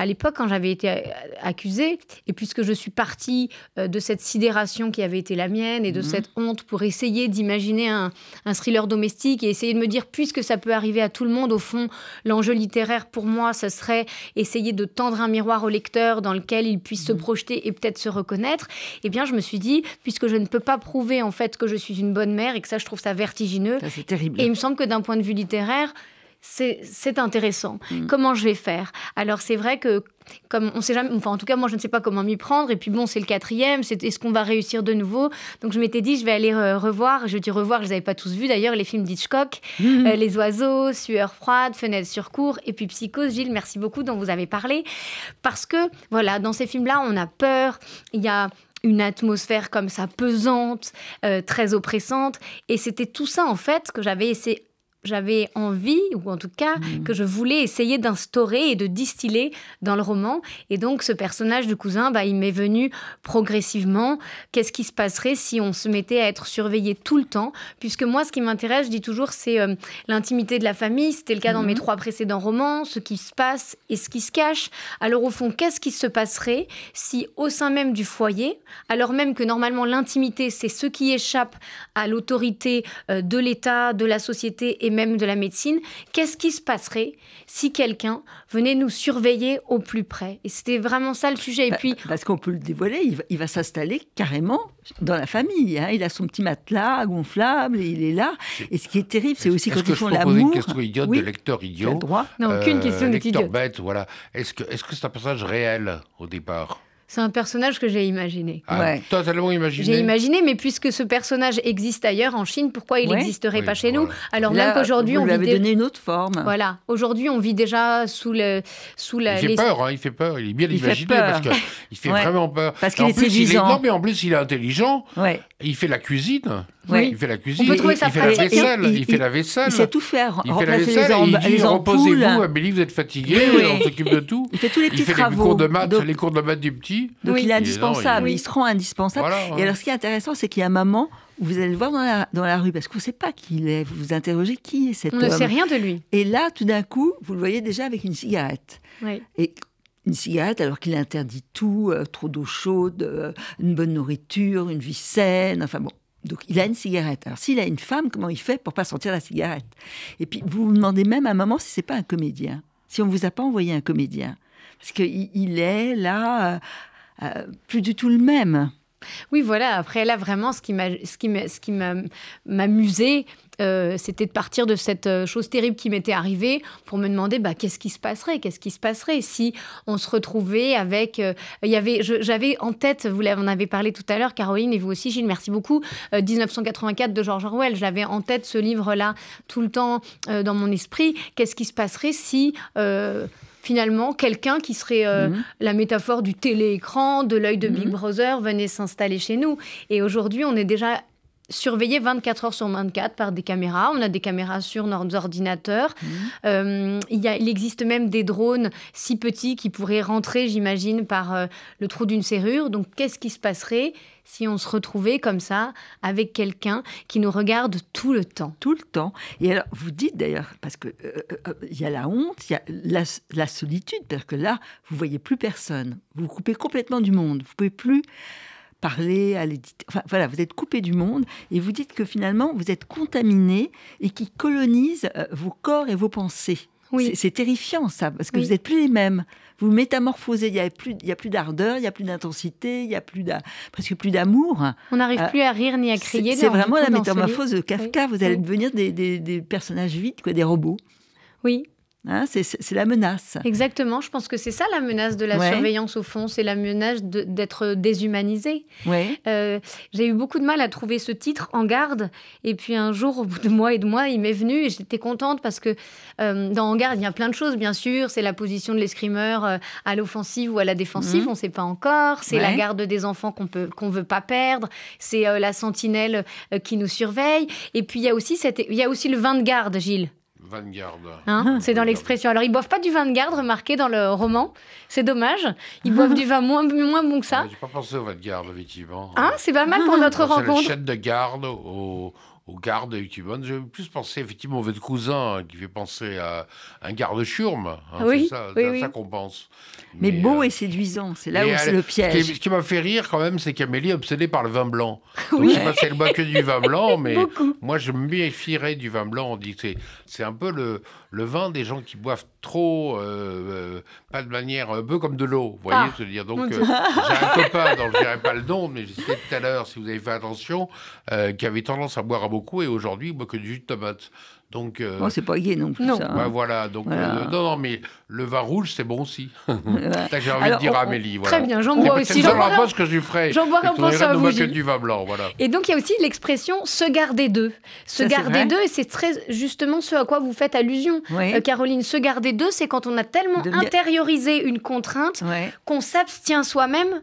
à l'époque, quand j'avais été accusée, et puisque je suis partie euh, de cette sidération qui avait été la mienne et de mhm. cette honte pour essayer d'imaginer un, thriller domestique et essayer de me dire, puisque ça peut arriver à tout le monde, au fond, l'enjeu littéraire pour moi, ce serait essayer de tendre un miroir au lecteur dans lequel il puisse se mhm. projeter et peut-être se reconnaître. Eh bien, je me suis dit, puisque je ne peux pas prouver en fait que je suis une bonne mère et que ça, je trouve ça vertigineux. c'est terrible. Et il me semble que d'un point de vue littéraire, c'est intéressant. Mm. Comment je vais faire? Alors c'est vrai que comme on sait jamais, enfin en tout cas moi je ne sais pas comment m'y prendre et puis bon c'est le quatrième, c'est est-ce qu'on va réussir de nouveau? Donc je m'étais dit je vais aller euh, revoir, je dis revoir, je les avais pas tous vus d'ailleurs les films d'Hitchcock, mm. euh, Les oiseaux, Sueur froide, Fenêtre sur cour et puis Psychose, Gilles merci beaucoup dont vous avez parlé parce que voilà dans ces films là on a peur, il y a une atmosphère comme ça pesante, euh, très oppressante. Et c'était tout ça, en fait, que j'avais essayé, j'avais envie, ou en tout cas mm. que je voulais essayer d'instaurer et de distiller dans le roman. Et donc ce personnage du cousin, bah, il m'est venu progressivement. Qu'est-ce qui se passerait si on se mettait à être surveillé tout le temps? Puisque moi, ce qui m'intéresse, je dis toujours, c'est euh, l'intimité de la famille. C'était le cas dans mes mm. trois précédents romans, ce qui se passe et ce qui se cache. Alors au fond, qu'est-ce qui se passerait si au sein même du foyer, alors même que normalement l'intimité, c'est ce qui échappe à l'autorité euh, de l'État, de la société et même de la médecine, qu'est-ce qui se passerait si quelqu'un venait nous surveiller au plus près? Et c'était vraiment ça le sujet. Et bah, puis, parce qu'on peut le dévoiler, il va, s'installer carrément dans la famille. Hein. Il a son petit matelas gonflable et il est là. Et ce qui est terrible, c'est aussi quand ils font l'amour. une question idiote de lecteur idiot? Droit? Non, aucune euh, question lecteur bête, voilà. Est-ce que est-ce que c'est un personnage réel au départ? C'est un personnage que j'ai imaginé. Ah, Totalement imaginé. J'ai imaginé, mais puisque ce personnage existe ailleurs en Chine, pourquoi il n'existerait pas chez nous Alors même qu'aujourd'hui, on vit donné une autre forme. Voilà. Aujourd'hui, on vit déjà sous le sous la. Il fait peur. Hein, il fait peur. Il est bien imaginé parce qu'il fait vraiment peur. Parce qu'il est séduisant. Non, mais en plus, il est intelligent. Ouais. Il fait la cuisine. Il fait la cuisine. On peut trouver il, fait la vaisselle. Il, fait la vaisselle. Il sait tout faire. Il fait la vaisselle. Il dit reposez-vous, Amélie, vous êtes fatiguée. On s'occupe de tout. Il fait tous les petits travaux. Il fait les cours de maths, les cours de maths du petit. Donc il est indispensable. Il se rend indispensable. Et alors ce qui est intéressant, c'est qu'il y a un moment où vous allez le voir dans la, dans la rue, parce qu'on ne sait pas qui il est. Vous vous interrogez qui est cet homme. On ne sait rien de lui. Et là, tout d'un coup, vous le voyez déjà avec une cigarette. Et une cigarette alors qu'il interdit tout, euh, trop d'eau chaude, euh, une bonne nourriture, une vie saine, enfin bon. Donc il a une cigarette. Alors s'il a une femme, comment il fait pour pas sentir la cigarette? Et puis vous vous demandez même à un moment si c'est pas un comédien, si on vous a pas envoyé un comédien, parce qu'il il est là, euh, plus du tout le même. Oui, voilà. Après, là, vraiment, ce qui m'a, ce qui ce qui m'amusait, euh, c'était de partir de cette euh, chose terrible qui m'était arrivée pour me demander bah, qu'est-ce qui se passerait, qu'est-ce qui se passerait si on se retrouvait avec. Euh, il y avait, j'avais en tête, vous en avez parlé tout à l'heure, Caroline et vous aussi, Gilles, merci beaucoup. 1984 de George Orwell. J'avais en tête ce livre-là tout le temps dans mon esprit. Qu'est-ce qui se passerait si finalement quelqu'un qui serait euh, Mhm. la métaphore du téléécran, de l'œil de Big Mhm. Brother, venait s'installer chez nous? Et aujourd'hui, on est déjà surveillé 24 heures sur 24 par des caméras. On a des caméras sur nos ordinateurs. Mhm. Euh, il, y a- il existe même des drones si petits qui pourraient rentrer, j'imagine, par euh, le trou d'une serrure. Donc, qu'est-ce qui se passerait si on se retrouvait comme ça avec quelqu'un qui nous regarde tout le temps? Tout le temps. Et alors, vous dites d'ailleurs, parce que euh, euh, il y a la honte, il y a la, la solitude, parce que là, vous voyez plus personne. Vous vous coupez complètement du monde. Vous pouvez plus parler à l'éditeur. Enfin, voilà, vous êtes coupé du monde et vous dites que finalement, vous êtes contaminé et qui colonise euh, vos corps et vos pensées. Oui. C'est- terrifiant, ça, parce que Oui. vous n'êtes plus les mêmes. Vous métamorphosez. Il n'y a plus, il y a plus d'ardeur, il n'y a plus d'intensité, il n'y a plus presque plus d'amour. On n'arrive Euh, plus à rire ni à crier. C'est vraiment coup, la métamorphose de Kafka. Vous allez devenir des, des- des personnages vides, quoi, des robots. Oui, Hein, c'est la menace. exactement. Je pense que c'est ça la menace de la Ouais. surveillance au fond. C'est la menace d'être déshumanisé. Ouais. Euh, j'ai eu beaucoup de mal à trouver ce titre en garde. Et puis un jour, au bout de mois et de mois, il m'est venu et j'étais contente parce que euh, dans En garde, il y a plein de choses, bien sûr. C'est la position de l'escrimeur euh, à l'offensive ou à la défensive, Mhm. on ne sait pas encore. C'est la garde des enfants qu'on peut qu'on veut pas perdre. C'est euh, la sentinelle qui nous surveille. Et puis il y a aussi cette, il y a aussi le vin de garde, Gilles. Vanguard. Hein, c'est dans l'expression. Alors, ils boivent pas du vin de garde, remarqué dans le roman. C'est dommage. Ils boivent du vin moins, moins bon que ça. J'ai pas pensé au Vanguard, effectivement. Hein, c'est pas mal pour notre Quand C'est le rencontre. chef de garde au, au garde, effectivement. J'ai plus pensé, effectivement, au votre cousin hein, qui fait penser à un garde churme. hein, Oui, c'est ça, oui, ça qu'on pense. Mais, beau euh, et séduisant. C'est là mais où c'est le piège. ce qui m'a fait rire quand même, c'est qu'Amélie est obsédée par le vin blanc. Donc, Oui. je sais pas si elle boit que du vin blanc, mais moi je me méfierais du vin blanc. On dit c'est un peu le, le vin des gens qui boivent trop, euh, euh, pas de manière, un peu comme de l'eau. Vous voyez, Ah, je veux dire. Donc euh, j'ai un copain dont je dirai pas le nom, mais je disais tout à l'heure, si vous avez fait attention, euh, qui avait tendance à boire à beaucoup et aujourd'hui il boit que du jus de tomate. Donc euh, Bon, c'est pas gay non plus, Non. ça. hein. voilà. Donc Voilà. euh, non, non, mais le vin rouge c'est bon aussi. J'ai envie Alors, de dire à Amélie. Voilà. Très bien, j'en C'est bois aussi. seul boirai reproche que je lui ferai. j'en C'est aurait pensant à vous, que du vin blanc, voilà. Et donc, il y a aussi l'expression se garder d'eux. Se Ça, c'est garder d'eux, et c'est très justement ce à quoi vous faites allusion. Euh, Caroline, se garder d'eux, c'est quand on a tellement intériorisé une contrainte Ouais. qu'on s'abstient soi-même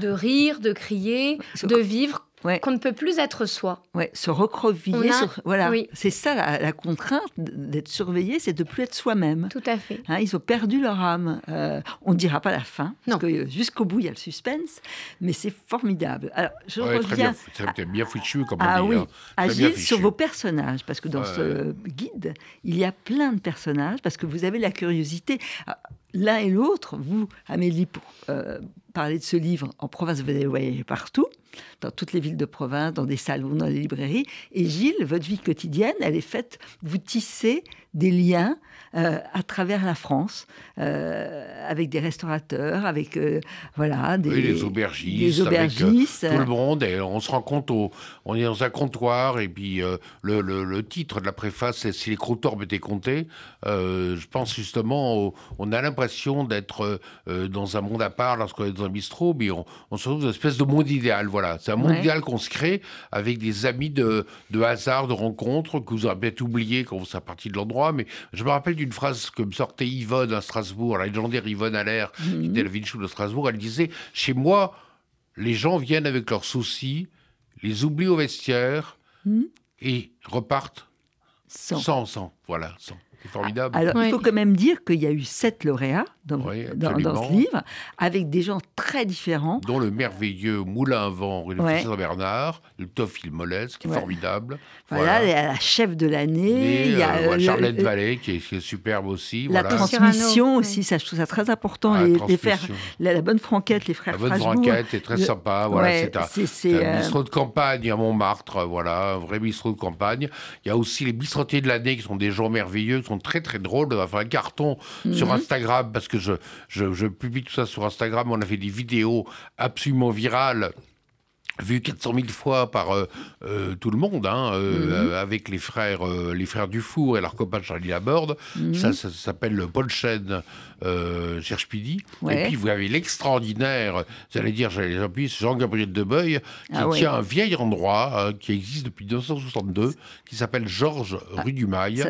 de rire, de crier, de vivre, Ouais. qu'on ne peut plus être soi. Ouais, se recroqueviller. On a- sur- Voilà, oui. c'est ça la, la contrainte d'être surveillé, c'est de plus être soi-même. Tout à fait. Hein, ils ont perdu leur âme. Euh, on ne dira pas la fin, parce Non. que euh, jusqu'au bout, il y a le suspense, mais c'est formidable. Alors, je Ouais, très bien, reviens très, bien fichu, comme on ah dit. oui, hein. sur vos personnages, parce que dans ce guide, il y a plein de personnages, parce que vous avez la curiosité. Ah, L'un et l'autre, vous, Amélie, pour euh, parler de ce livre, en province, vous allez le voyer partout, dans toutes les villes de province, dans des salons, dans les librairies. Et Gilles, votre vie quotidienne, elle est faite, vous tissez des liens euh, à travers la France, euh, avec des restaurateurs, avec euh, voilà, des, Oui, les aubergistes, des avec, aubergistes. tout le monde et on se rend compte au, on est dans un comptoir et puis le, le- le titre de la préface c'est si les croutons étaient comptés je pense justement au- on a l'impression d'être dans un monde à part lorsqu'on est dans un bistrot mais on, on se retrouve dans une espèce de monde idéal voilà c'est un monde Ouais. idéal qu'on se crée avec des amis de, de hasard de rencontres que vous aurez peut-être oublié quand vous serez parti de l'endroit mais je me rappelle d'une phrase que me sortait Yvonne à Strasbourg la légendaire Yvonne Allaire qui était la Vinchou de Strasbourg, elle disait Chez moi, les gens viennent avec leurs soucis, les oublient au vestiaire Mhm. et repartent Sans. sans, sans. Voilà, sans. C'est formidable. Alors, il faut quand même dire qu'il y a eu sept lauréats dans, Oui, dans- dans absolument. ce livre, avec des gens très différents. dont le merveilleux Moulin à vent rue de Ouais. Saint-Bernard, le Théophile Molès, qui est Ouais. formidable. Voilà, la chef de l'année, il y a euh, euh, Charlotte le- Vallée, qui est, qui est superbe aussi. la voilà. transmission Cyrano, aussi, ça je trouve ça très important. Ah, les, la les frères, transmission. la, la bonne franquette, les frères La bonne franquette est très Le- sympa. Voilà, Ouais, c'est un, c'est- c'est c'est, un euh, bistrot de campagne à Montmartre. Voilà, un vrai bistrot de campagne. Il y a aussi les bistrotiers de l'année qui sont des gens merveilleux, qui sont très très drôles. Faire un carton Mhm. sur Instagram parce que je, je, je publie tout ça sur Instagram. On a fait des vidéos absolument virales vu 400 000 fois par euh, euh, tout le monde, hein, euh, mhm. avec les frères, les frères Dufour et leur copain Charlie Laborde. Mhm. Ça, ça, s'appelle Paul Chen cherche Pidi. Et puis vous avez l'extraordinaire, j'allais dire, j'allais Jean-Gabriel Debeuil, qui ah tient un vieil endroit qui existe depuis 1962, qui s'appelle Georges ah, rue du Mail,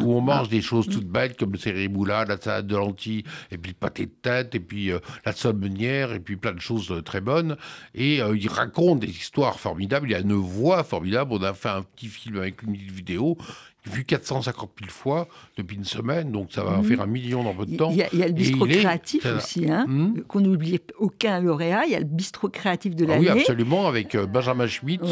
où on mange ah. des choses toutes bêtes comme le cérémoula, la salade de lentilles, et puis le pâté de tête, et puis la saumonière, et puis plein de choses très bonnes. Et il raconte des histoires formidables, il y a une voix formidable. On a fait un petit film avec une vidéo vu 450 000 fois depuis une semaine, donc ça va en mhm. faire un million dans peu de temps. Il y a, le bistrot créatif aussi, hein, hmm qu'on n'oublie aucun lauréat. Il y a le bistrot créatif de ah l'année. oui, absolument, avec euh, Benjamin Schmitt,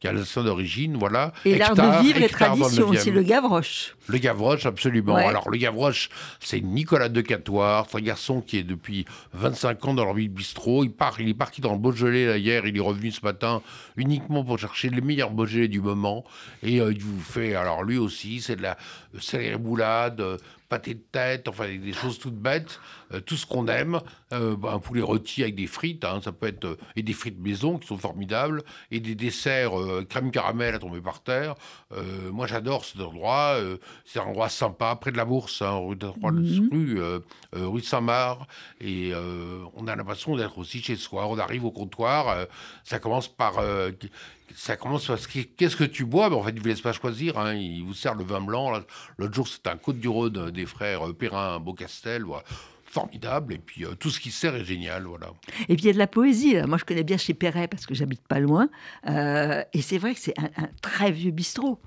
qui a le son d'origine, voilà. Et l'art de vivre et tradition aussi, le Gavroche. Le Gavroche, absolument. Alors, le Gavroche, c'est Nicolas Decatoire, c'est un garçon qui est depuis 25 ans dans leur vie de bistrot. Il, part, il est parti dans le Beaujolais là, hier, il est revenu ce matin uniquement pour chercher les meilleurs Beaujolais du moment. Et euh, il vous fait, alors lui aussi, c'est de la céleri boulade, euh, pâté de tête, enfin des choses toutes bêtes, euh, tout ce qu'on aime. Euh, bah, un poulet rôti avec des frites, hein, ça peut être et des frites maison qui sont formidables, et des desserts crème caramel à tomber par terre. moi, j'adore cet endroit. c'est un endroit sympa, près de la Bourse, hein, rue, mmh. rue, Saint-Marc, et on a l'impression d'être aussi chez soi. On arrive au comptoir, ça commence par ça commence parce que qu'est-ce que tu bois? Ben, En fait, il ne vous laisse pas choisir. Hein. Il vous sert le vin blanc. L'autre jour, c'était un Côte du Rhône des frères euh, Perrin Beaucastel. Voilà formidable et puis euh, tout ce qui sert est génial voilà. Et puis il y a de la poésie. Moi je connais bien chez Perret parce que j'habite pas loin. Euh, et c'est vrai que c'est un, très vieux bistrot.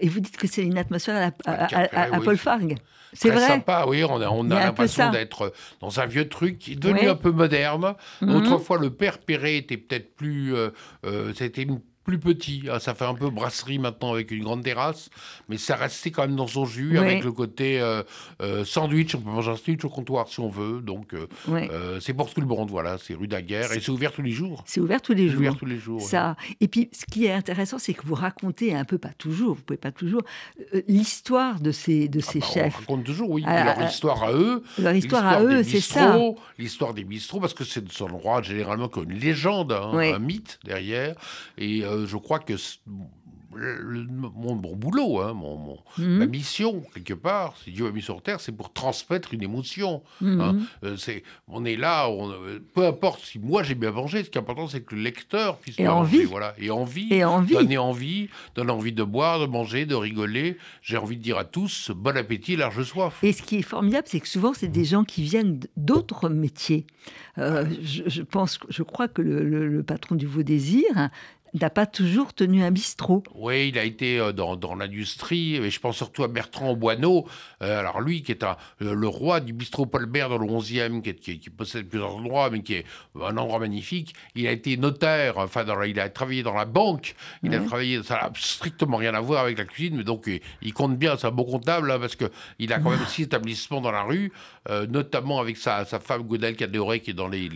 Et vous dites que c'est une atmosphère à, Paul Fargue. C'est vrai. sympa oui on a, on a, l'impression d'être dans un vieux truc qui est devenu un peu moderne. Mhm. autrefois le père Perret était peut-être plus c'était une plus petit. Ah, ça fait un peu brasserie maintenant avec une grande terrasse, mais ça restait quand même dans son jus avec le côté euh, euh, sandwich. On peut manger un sandwich au comptoir si on veut. Donc euh, c'est pour tout le monde. Voilà, c'est rue Daguerre et c'est ouvert tous les jours. C'est ouvert tous les jours. Ouvert tous les jours. Ça. Et puis ce qui est intéressant, c'est que vous racontez un peu, pas toujours, vous pouvez pas toujours, l'histoire de ces de ah ces bah, chefs. On raconte toujours, oui. Ah, leur histoire à eux. Leur histoire à eux, c'est ça. L'histoire des bistrots, parce que c'est son endroit généralement comme une légende, hein, un mythe derrière. Et euh, je crois que mon, bon boulot, hein, mon, mhm. ma mission, quelque part, si Dieu m'a mis sur Terre, c'est pour transmettre une émotion. Mhm. Hein. Euh, c'est, on est là, on, euh, peu importe si moi j'ai bien mangé, ce qui est important, c'est que le lecteur puisse et envie. voilà, et envie, et envie, donner envie, donner envie de boire, de manger, de rigoler. J'ai envie de dire à tous, bon appétit, large soif. Et ce qui est formidable, c'est que souvent, c'est des gens qui viennent d'autres métiers. Euh, je, pense, je crois que le, le patron du Vaudésir Désir, n'a pas toujours tenu un bistrot. Oui, il a été euh, dans, dans l'industrie, et je pense surtout à Bertrand Boineau, euh, alors lui qui est un, le roi du bistrot Paulbert dans le 11e, qui, qui, possède plusieurs endroits, mais qui est un endroit magnifique. Il a été notaire, enfin dans, il a travaillé dans la banque, il a travaillé, ça n'a strictement rien à voir avec la cuisine, mais donc il, compte bien, c'est un bon comptable, hein, parce qu'il a quand même six établissements dans la rue, euh, notamment avec sa, femme Godel Cadoré, qui est dans les,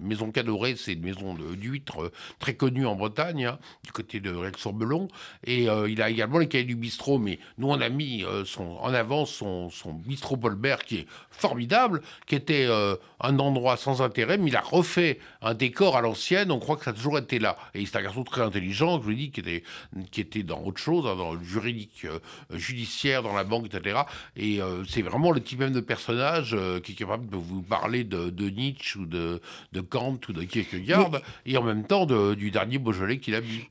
maisons Cadoré, c'est une maison d'huîtres très connue en Bretagne. Hein, du côté de Rex-sur-Belon. Et euh, il a également les cahiers du bistrot, mais nous, on a mis euh, son, en avant son, son bistrot Paulbert, qui est formidable, qui était euh, un endroit sans intérêt, mais il a refait un décor à l'ancienne. On croit que ça a toujours été là. Et c'est un garçon très intelligent, je vous dis, qui était, qui était dans autre chose, hein, dans le juridique, judiciaire, dans la banque, etc. Et c'est vraiment le type même de personnage qui est capable de vous parler de, Nietzsche ou de, de Kant ou de Kierkegaard, et en même temps du dernier Beaujolais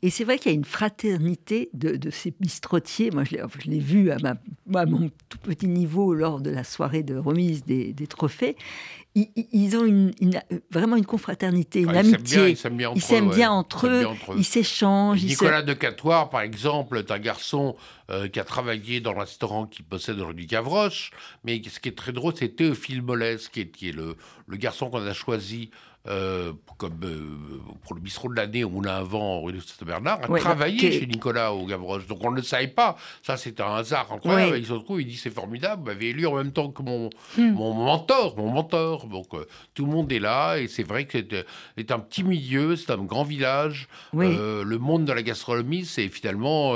et c'est vrai qu'il y a une fraternité de, ces bistrotiers. Moi, je l'ai vu à, mon tout petit niveau lors de la soirée de remise des, trophées. Ils, ont une, vraiment une confraternité, une ah, amitié. Ils s'aiment bien, entre eux, ils s'échangent. Nicolas de Catoire, par exemple, est un garçon euh, qui a travaillé dans le restaurant qui possède aujourd'hui Gavroche. Mais ce qui est très drôle, c'est Théophile Molès, qui est, le, le garçon qu'on a choisi euh, comme euh, pour le bistrot de l'année où on a un vent rue de Saint-Bernard, a travaillé chez Nicolas au Gavroche. Donc on ne le savait pas. Ça, c'est un hasard incroyable. Il se retrouve, il dit c'est formidable. Vous m'avez élu en même temps que mon, hmm. mon mentor, mon mentor. Donc euh, tout le monde est là et c'est vrai que c'est un petit milieu, c'est un grand village. le monde de la gastronomie, c'est finalement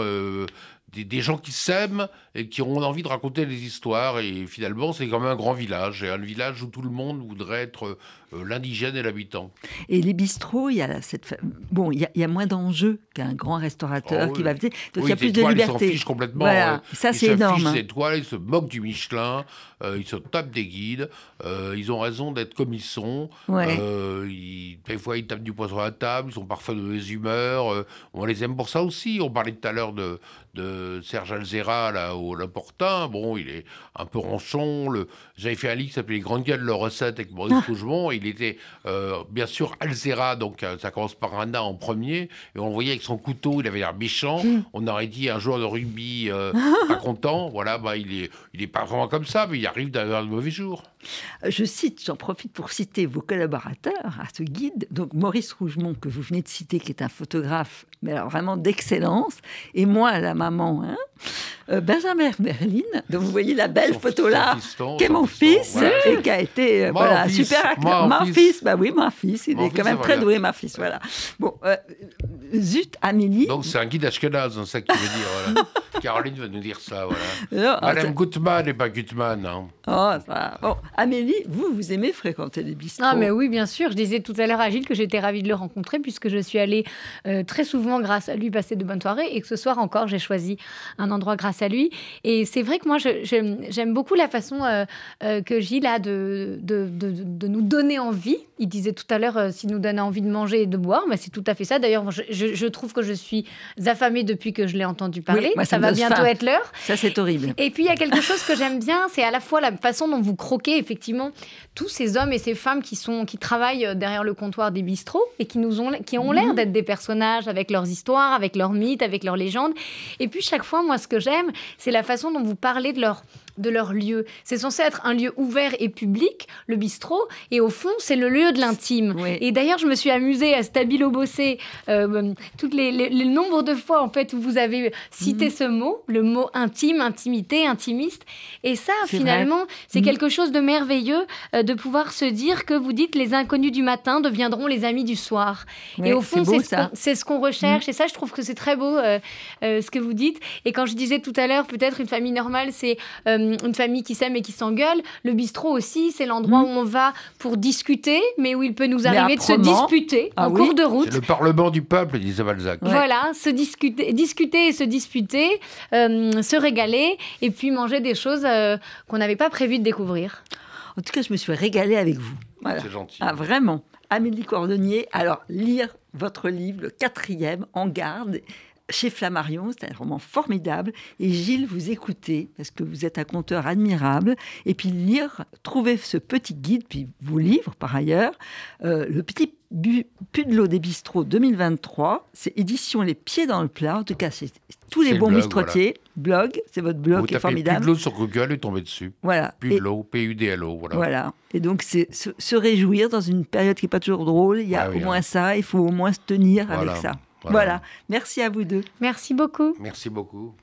des, des, gens qui s'aiment et qui ont envie de raconter des histoires. Et finalement, c'est quand même un grand village, et un village où tout le monde voudrait être euh, l'indigène et l'habitant. Et les bistrots, il y a cette bon, il y, a, moins d'enjeux qu'un grand restaurateur Oh qui va oui. donc il y Oui, a plus les de étoiles, Ils liberté. s'en complètement. Voilà, euh, ça ils c'est énorme. hein. des étoiles, ils se moquent du Michelin, euh, ils se tapent des guides, euh, ils ont raison d'être comme ils sont. Ouais. Ils- des fois, ils tapent du sur la table, ils sont parfois de mauvaise humeur. on les aime pour ça aussi. On parlait tout à l'heure de, de Serge Alzera, là, au L'Important. Bon, il est un peu ronchon. Le... J'avais fait un livre qui s'appelait Les grandes gueules de leurs recettes avec Maurice Rougemont. Il était, euh, bien sûr, Alzera, donc euh, ça commence par un A en premier. Et on le voyait avec son couteau, il avait l'air méchant. On aurait dit un joueur de rugby euh, pas content. Voilà, bah, il est, il est pas vraiment comme ça, mais il arrive d'avoir de mauvais jours. Je cite, j'en profite pour citer vos collaborateurs à ce guide. Donc Maurice Rougemont, que vous venez de citer, qui est un photographe, mais alors vraiment d'excellence. Et moi, la maman, hein, euh, Benjamin Berline. Donc vous voyez la belle Son- photo là, qui est mon fiston, fils et qui a été euh, voilà, fils, super acteur. mon Mon fils. fils, bah oui, mon fils, il Mon est fils, quand même très doué, mon fils. Voilà. Bon, euh, zut, Amélie. Donc c'est un guide ashkenaz, c'est ça qu'il veut dire. Voilà. Caroline va nous dire ça. Voilà. Non, ah, Madame Gutmann et pas Gutmann. hein. oh, ça- bon, Amélie, vous, vous aimez fréquenter les bistrots. Ah mais oui, bien sûr. Je disais tout à l'heure à Gilles que j'étais ravie de le rencontrer puisque je suis allée euh, très souvent grâce à lui passer de bonnes soirées et que ce soir encore j'ai choisi un endroit grâce à lui. Et c'est vrai que moi j'aime beaucoup la façon euh, euh, que Gilles a de, de, de- de nous donner envie. Il disait tout à l'heure euh, s'il nous donne envie de manger et de boire, mais c'est tout à fait ça. D'ailleurs, je, je- je trouve que je suis affamée depuis que je l'ai entendu parler. moi, ça va bientôt faim. être l'heure. Ça, c'est horrible. Et puis il y a quelque chose que j'aime bien, c'est à la fois la façon dont vous croquez effectivement tous ces hommes et ces femmes qui sont qui travaillent derrière le comptoir des bistrots et qui nous ont qui ont l'air d'être des personnages avec leurs histoires, avec leurs mythes, avec leurs légendes. Et puis chaque fois, moi, ce que j'aime, c'est la façon dont vous parlez de leur de leur lieu. C'est censé être un lieu ouvert et public, le bistrot, et au fond, c'est le lieu de l'intime. Oui. Et d'ailleurs, je me suis amusée à stabilo bosser euh, toutes les, les- le nombre de fois en fait où vous avez cité ce mot, le mot intime, intimité, intimiste. Et ça, finalement, c'est Mhm. quelque chose de merveilleux euh, de pouvoir se dire que vous dites les inconnus du matin deviendront les amis du soir. Et au fond, c'est ce ça. qu'on- c'est ce qu'on recherche. Et ça, je trouve que c'est très beau euh, euh, ce que vous dites. Et quand je disais tout à l'heure, peut-être une famille normale, c'est euh, une famille qui s'aime et qui s'engueule. Le bistrot aussi, c'est l'endroit où on va pour discuter, mais où il peut nous arriver de se disputer Ah en oui. cours de route. C'est le Parlement du peuple, disait Balzac. Ouais. Voilà, se discuter, discuter et se disputer, euh, se régaler et puis manger des choses euh, qu'on n'avait pas prévu de découvrir. En tout cas, je me suis régalée avec vous. Voilà. C'est gentil. Ah, vraiment. Amélie Cordonnier, alors lire votre livre, le quatrième, En garde, chez Flammarion, c'est un roman formidable. Et Gilles, vous écoutez, parce que vous êtes un conteur admirable. Et puis lire, trouver ce petit guide, puis vos livres par ailleurs, euh, le petit Pudelot des bistrots 2023, c'est édition Les Pieds dans le plat. En tout cas, c'est tous les le bons blog, bistrotiers. Blog, c'est votre blog Vous qui est formidable. Pudlo sur Google et tombez dessus. Voilà. Et- Pudlo, P-U-D-L-O. Voilà. voilà. Et donc, c'est se, se réjouir dans une période qui n'est pas toujours drôle. Il y a Ah oui, au moins hein. ça. Il faut au moins se tenir Voilà. avec ça. Voilà. Voilà. Merci à vous deux. Merci beaucoup. Merci beaucoup.